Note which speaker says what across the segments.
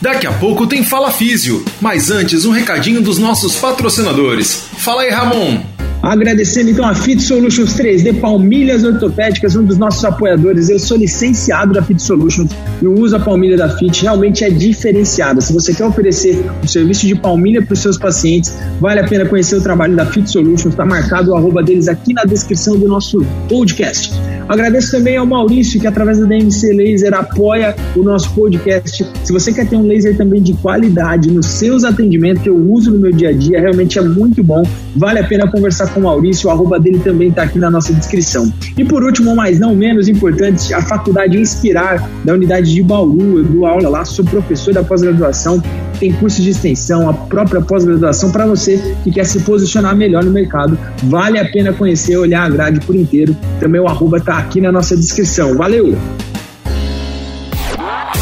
Speaker 1: Daqui a pouco tem Fala Físio, mas antes um recadinho dos nossos patrocinadores. Fala aí, Ramon!
Speaker 2: Agradecendo então a Fit Solutions 3D Palmilhas Ortopédicas, um dos nossos apoiadores. Eu sou licenciado da Fit Solutions e uso da palmilha da Fit realmente é diferenciado. Se você quer oferecer um serviço de palmilha para os seus pacientes, vale a pena conhecer o trabalho da Fit Solutions. Está marcado o arroba deles aqui na descrição do nosso podcast. Agradeço também ao Maurício, que através da DMC Laser apoia o nosso podcast. Se você quer ter um laser também de qualidade nos seus atendimentos, que eu uso no meu dia a dia, realmente é muito bom. Vale a pena conversar com o Maurício, o arroba dele também está aqui na nossa descrição. E por último, mas não menos importante, a Faculdade Inspirar, da unidade de Bauru. Eu dou aula lá, sou professor da pós-graduação, tem curso de extensão, a própria pós-graduação para você que quer se posicionar melhor no mercado. Vale a pena conhecer, olhar a grade por inteiro. Também o arroba está aqui na nossa descrição. Valeu!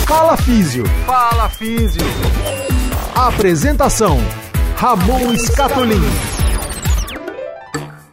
Speaker 3: Fala Físio. Fala Físio. Apresentação: Ramon Escatolin.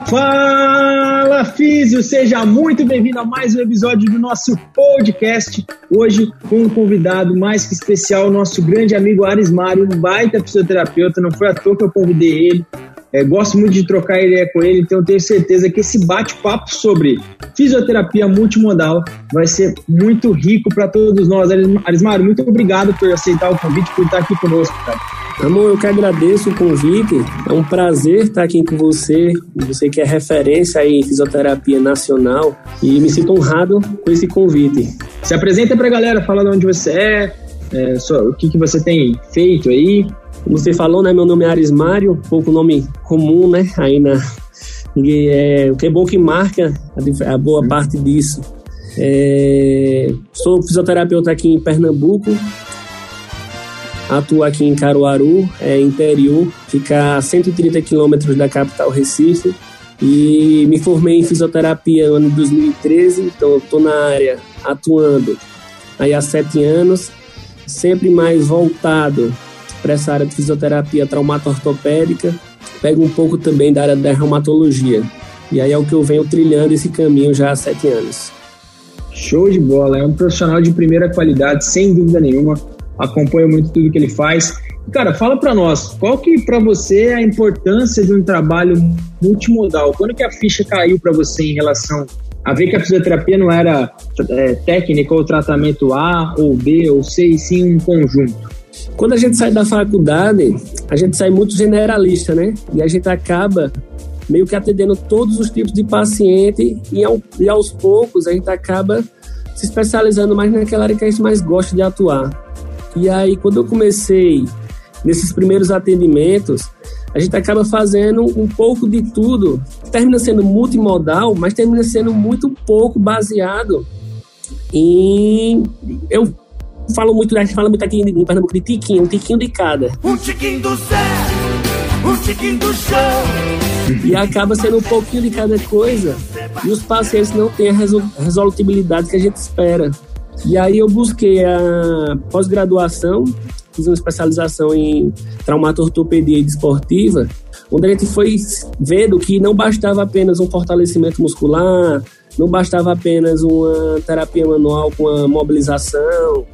Speaker 2: Fala Físio, seja muito bem-vindo a mais um episódio do nosso podcast. Hoje com um convidado mais que especial, nosso grande amigo Aris Mário, um baita fisioterapeuta, não foi à toa que eu convidei ele. É, gosto muito de trocar ideia com ele, então tenho certeza que esse bate-papo sobre fisioterapia multimodal vai ser muito rico para todos nós. Arismário, muito obrigado por aceitar o convite, por estar aqui conosco, cara.
Speaker 4: Amor, eu que agradeço o convite. É um prazer estar aqui com você. Você que é referência em fisioterapia nacional e me sinto honrado com esse convite.
Speaker 2: Se apresenta para a galera, fala de onde você é, é só, o que, que você tem feito aí.
Speaker 4: Como você falou, né? Meu nome é Aris Mário, pouco nome comum, né? Aí na. É, o que é bom que marca a, a boa parte disso. É, sou fisioterapeuta aqui em Pernambuco, atuo aqui em Caruaru, é interior, fica a 130 quilômetros da capital Recife. E me formei em fisioterapia no ano de 2013, então estou na área atuando aí há sete anos, sempre mais voltado para essa área de fisioterapia traumato-ortopédica, pego um pouco também da área da reumatologia. E aí é o que eu venho trilhando esse caminho já há sete anos.
Speaker 2: Show de bola, é um profissional de primeira qualidade, sem dúvida nenhuma. Acompanho muito tudo que ele faz. Cara, fala para nós, qual que para você é a importância de um trabalho multimodal? Quando que a ficha caiu para você em relação a ver que a fisioterapia não era é, técnica ou tratamento A ou B ou C, e sim um conjunto?
Speaker 4: Quando a gente sai da faculdade, a gente sai muito generalista, né? E a gente acaba meio que atendendo todos os tipos de paciente e, ao, e aos poucos a gente acaba se especializando mais naquela área que a gente mais gosta de atuar. E aí, quando eu comecei nesses primeiros atendimentos, a gente acaba fazendo um pouco de tudo. Termina sendo multimodal, mas termina sendo muito pouco baseado em. Eu falo muito, a gente fala muito aqui em Pernambuco de tiquinho, um tiquinho de cada. Um tiquinho do Zé, um tiquinho do chão. E acaba sendo um pouquinho de cada coisa e os pacientes não têm a resolutibilidade que a gente espera. E aí eu busquei a pós-graduação, fiz uma especialização em traumatortopedia desportiva, onde a gente foi vendo que não bastava apenas um fortalecimento muscular, não bastava apenas uma terapia manual com a mobilização.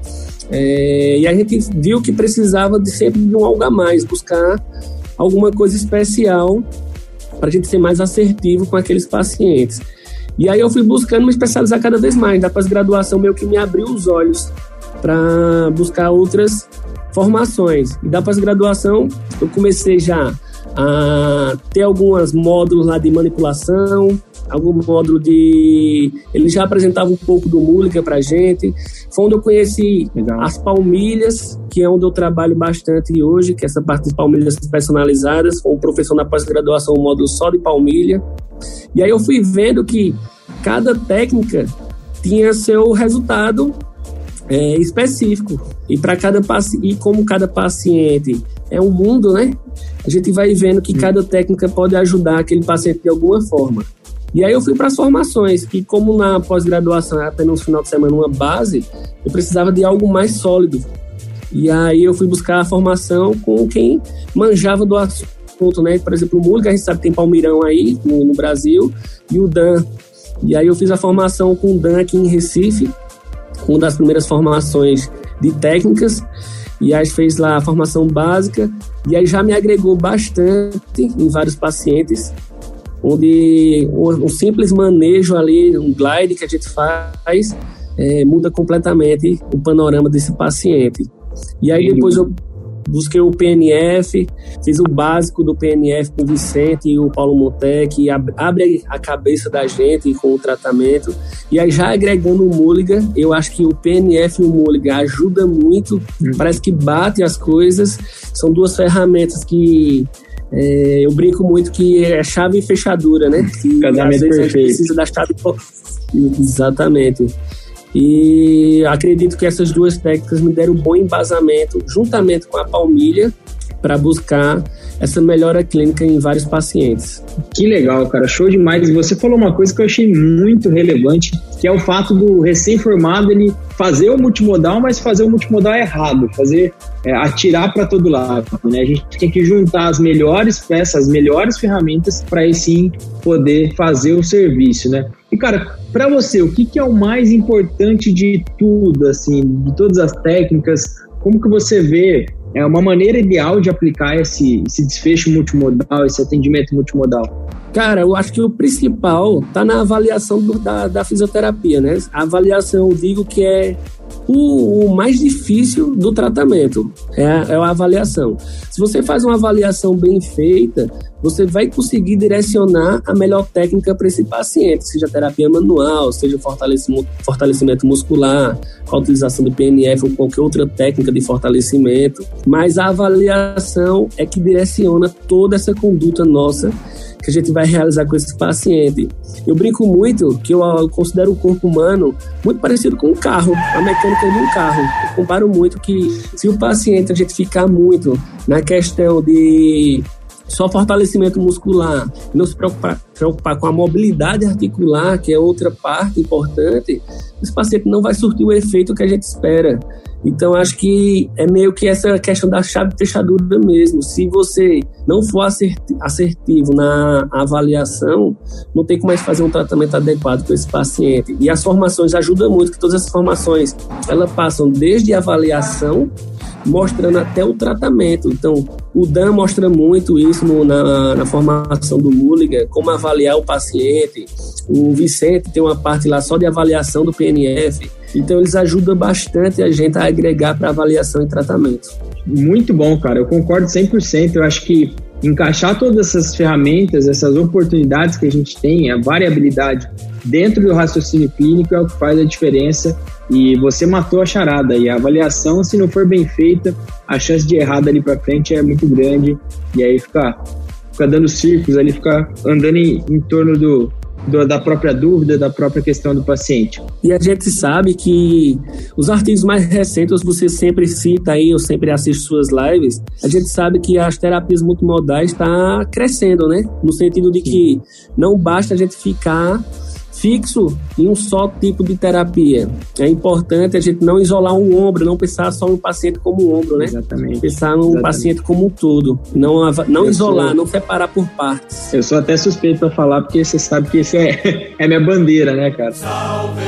Speaker 4: É, e a gente viu que precisava de sempre de um algo a mais, buscar alguma coisa especial para a gente ser mais assertivo com aqueles pacientes. E aí eu fui buscando me especializar cada vez mais. Da pós-graduação meio que me abriu os olhos para buscar outras formações. E da pós-graduação eu comecei já a ter alguns módulos lá de manipulação, algum módulo de. Ele já apresentava um pouco do Múlica pra gente. Foi onde eu conheci Legal. as palmilhas, que é onde eu trabalho bastante hoje, que é essa parte de palmilhas personalizadas. Com o professor na pós-graduação, um módulo só de palmilha. E aí eu fui vendo que cada técnica tinha seu resultado é, específico. E para cada e como cada paciente é um mundo, né? A gente vai vendo que cada técnica pode ajudar aquele paciente de alguma forma. E aí eu fui para as formações, que como na pós-graduação era apenas no final de semana uma base, eu precisava de algo mais sólido. E aí eu fui buscar a formação com quem manjava do assunto, né? Por exemplo, o Múlica, a gente sabe que tem Palmeirão aí no, no Brasil, e o Dan. E aí eu fiz a formação com o Dan aqui em Recife, uma das primeiras formações de técnicas. e aí fez lá a formação básica e aí já me agregou bastante em vários pacientes, onde um simples manejo ali, um glide que a gente faz, é, muda completamente o panorama desse paciente. E aí depois eu busquei o PNF, fiz o básico do PNF com o Vicente e o Paulo Montec, abre a cabeça da gente com o tratamento. E aí, já agregando o Mulligan, eu acho que o PNF e o Mulligan ajudam muito, uhum. parece que bate as coisas. São duas ferramentas que é, eu brinco muito que é chave e fechadura, né? Que
Speaker 2: Casamento às vezes perfeito. a gente
Speaker 4: precisa da chave. Exatamente. E acredito que essas duas técnicas me deram um bom embasamento, juntamente com a palmilha, para buscar essa melhora clínica em vários pacientes.
Speaker 2: Que legal, cara, show demais. Você falou uma coisa que eu achei muito relevante, que é o fato do recém-formado ele fazer o multimodal, mas fazer o multimodal errado, fazer é, atirar para todo lado. Né? A gente tem que juntar as melhores peças, as melhores ferramentas para aí sim poder fazer o serviço, né? E cara, para você, o que, que é o mais importante de tudo, assim, de todas as técnicas? Como que você vê é uma maneira ideal de aplicar esse, esse desfecho multimodal, esse atendimento multimodal?
Speaker 4: Cara, eu acho que o principal está na avaliação do, da, da fisioterapia, né? A avaliação, eu digo que é o, o mais difícil do tratamento, é a, é a avaliação. Se você faz uma avaliação bem feita, você vai conseguir direcionar a melhor técnica para esse paciente, seja terapia manual, seja fortalecimento, fortalecimento muscular, a utilização do PNF ou qualquer outra técnica de fortalecimento. Mas a avaliação é que direciona toda essa conduta nossa que a gente vai realizar com esse paciente. Eu brinco muito que eu considero o corpo humano muito parecido com um carro, a mecânica de um carro. Eu comparo muito que se o paciente a gente ficar muito na questão de só fortalecimento muscular, não se preocupar, preocupar com a mobilidade articular, que é outra parte importante, esse paciente não vai surtir o efeito que a gente espera. Então, acho que é meio que essa questão da chave fechadura mesmo. Se você não for assertivo na avaliação, não tem como mais fazer um tratamento adequado com esse paciente. E as formações ajudam muito, que todas as formações, elas passam desde avaliação mostrando até o tratamento. Então, o Dan mostra muito isso na, na, formação do Mulligan, como avaliar o paciente. O Vicente tem uma parte lá só de avaliação do PNF. Então, eles ajudam bastante a gente a agregar para avaliação e tratamento.
Speaker 2: Muito bom, cara. Eu concordo 100%. Eu acho que encaixar todas essas ferramentas, essas oportunidades que a gente tem, a variabilidade dentro do raciocínio clínico é o que faz a diferença e você matou a charada. E a avaliação, se não for bem feita, a chance de errar dali para frente é muito grande. E aí fica, fica dando círculos ali, fica andando em, em torno do, da própria dúvida, da própria questão do paciente.
Speaker 4: E a gente sabe que os artigos mais recentes, você sempre cita aí, eu sempre assisto suas lives, a gente sabe que as terapias multimodais está crescendo, né? No sentido de que não basta a gente ficar fixo em um só tipo de terapia. É importante a gente não isolar um ombro, não pensar só no paciente como um ombro, né?
Speaker 2: Exatamente.
Speaker 4: Pensar no Exatamente. paciente como um todo. Não, não isolar, sou... não separar por partes.
Speaker 2: Eu sou até suspeito para falar, porque você sabe que isso é, é minha bandeira, né, cara? Salve.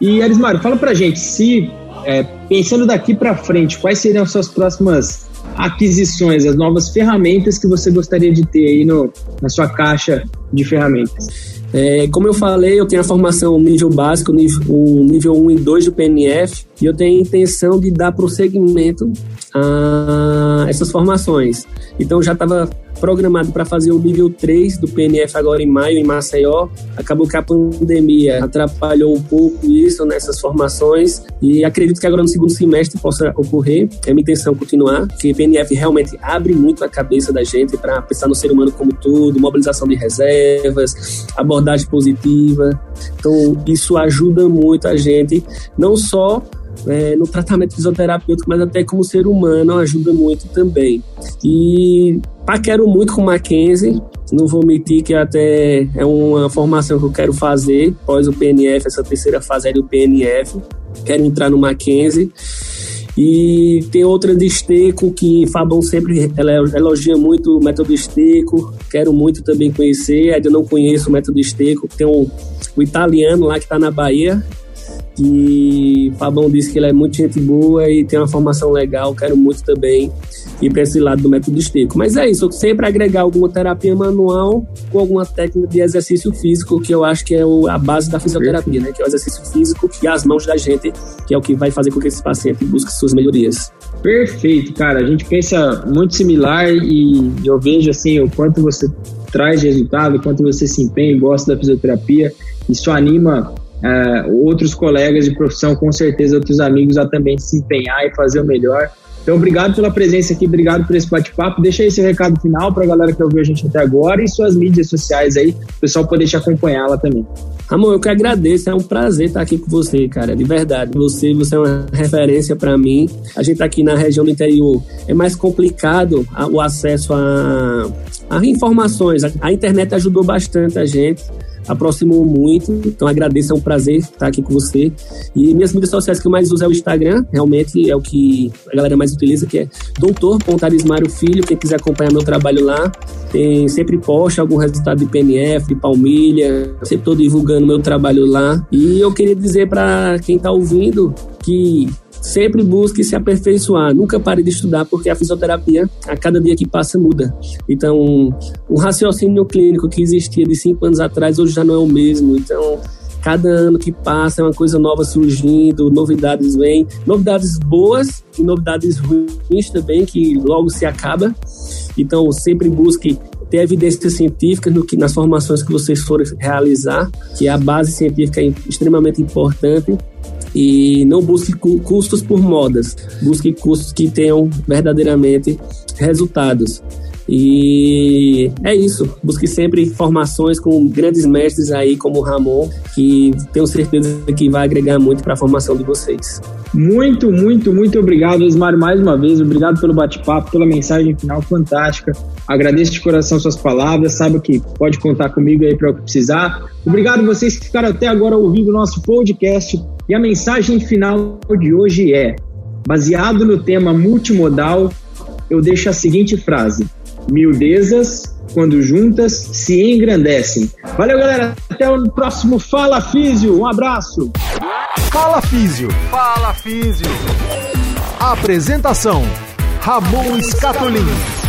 Speaker 2: E Arismário, fala pra gente, se é, pensando daqui para frente, quais seriam as suas próximas aquisições, as novas ferramentas que você gostaria de ter aí no, na sua caixa de ferramentas?
Speaker 4: É, como eu falei, eu tenho a formação nível básico, nível, o nível 1 e 2 do PNF, e eu tenho a intenção de dar prosseguimento a essas formações. Então, já estava programado para fazer o nível 3 do PNF agora em maio, em Maceió. Acabou que a pandemia atrapalhou um pouco isso nessas formações e acredito que agora no segundo semestre possa ocorrer. É minha intenção continuar, que o PNF realmente abre muito a cabeça da gente para pensar no ser humano como todo, mobilização de reservas, abordagem positiva. Então, isso ajuda muito a gente, não só é, no tratamento fisioterapêutico, mas até como ser humano ajuda muito também. E paquero muito com Mackenzie, não vou mentir que até é uma formação que eu quero fazer após o PNF, essa terceira fase é do PNF. Quero entrar no Mackenzie. E tem outra de esteco que Fabão sempre elogia muito o método esteco. Quero muito também conhecer. Ainda não conheço o método esteco. Tem um, o italiano lá que está na Bahia, que Fabão disse que ele é muito gente boa e tem uma formação legal, quero muito também ir para esse lado do método esteco. Mas é isso, sempre agregar alguma terapia manual com alguma técnica de exercício físico, que eu acho que é a base da fisioterapia, né? Que é o exercício físico e as mãos da gente, que é o que vai fazer com que esse paciente busque suas melhorias.
Speaker 2: Perfeito, cara. A gente pensa muito similar e eu vejo assim o quanto você traz resultado, o quanto você se empenha e gosta da fisioterapia. Isso anima uh, outros colegas de profissão, com certeza outros amigos a também se empenhar e fazer o melhor. Então, obrigado pela presença aqui, obrigado por esse bate-papo. Deixa seu recado final para a galera que ouviu a gente até agora e suas mídias sociais aí, o pessoal poder te acompanhar lá também.
Speaker 4: Amor, eu que agradeço, é um prazer estar aqui com você, cara, de verdade. Você, você é uma referência para mim. A gente tá aqui na região do interior é mais complicado o acesso a, a informações. A internet ajudou bastante a gente aproximou muito. Então agradeço, é um prazer estar aqui com você. E minhas mídias sociais que eu mais uso é o Instagram, realmente é o que a galera mais utiliza, que é doutor Filho. Quem quiser acompanhar meu trabalho lá, tem, sempre posta algum resultado de PNF, de palmilha, sempre estou divulgando meu trabalho lá. E eu queria dizer para quem está ouvindo que Sempre busque se aperfeiçoar, nunca pare de estudar, porque a fisioterapia, a cada dia que passa, muda. Então, o raciocínio clínico que existia de cinco anos atrás, hoje já não é o mesmo. Então, cada ano que passa é uma coisa nova surgindo, novidades vêm, novidades boas e novidades ruins também, que logo se acaba. Então, sempre busque ter evidências científicas no que, nas formações que vocês forem realizar, que a base científica é extremamente importante e não busque custos por modas, busque custos que tenham verdadeiramente resultados. E é isso. Busque sempre informações com grandes mestres aí, como o Ramon, que tenho certeza que vai agregar muito para a formação de vocês.
Speaker 2: Muito, muito, muito obrigado, Osmar, mais uma vez. Obrigado pelo bate-papo, pela mensagem final fantástica. Agradeço de coração suas palavras. Sabe que pode contar comigo aí para o que precisar. Obrigado vocês que ficaram até agora ouvindo o nosso podcast. E a mensagem final de hoje é: baseado no tema multimodal, eu deixo a seguinte frase: Miudezas, quando juntas, se engrandecem. Valeu, galera. Até o próximo Fala Físio. Um abraço.
Speaker 3: Fala Físio. Fala Físio. Apresentação: Ramon Scatolin.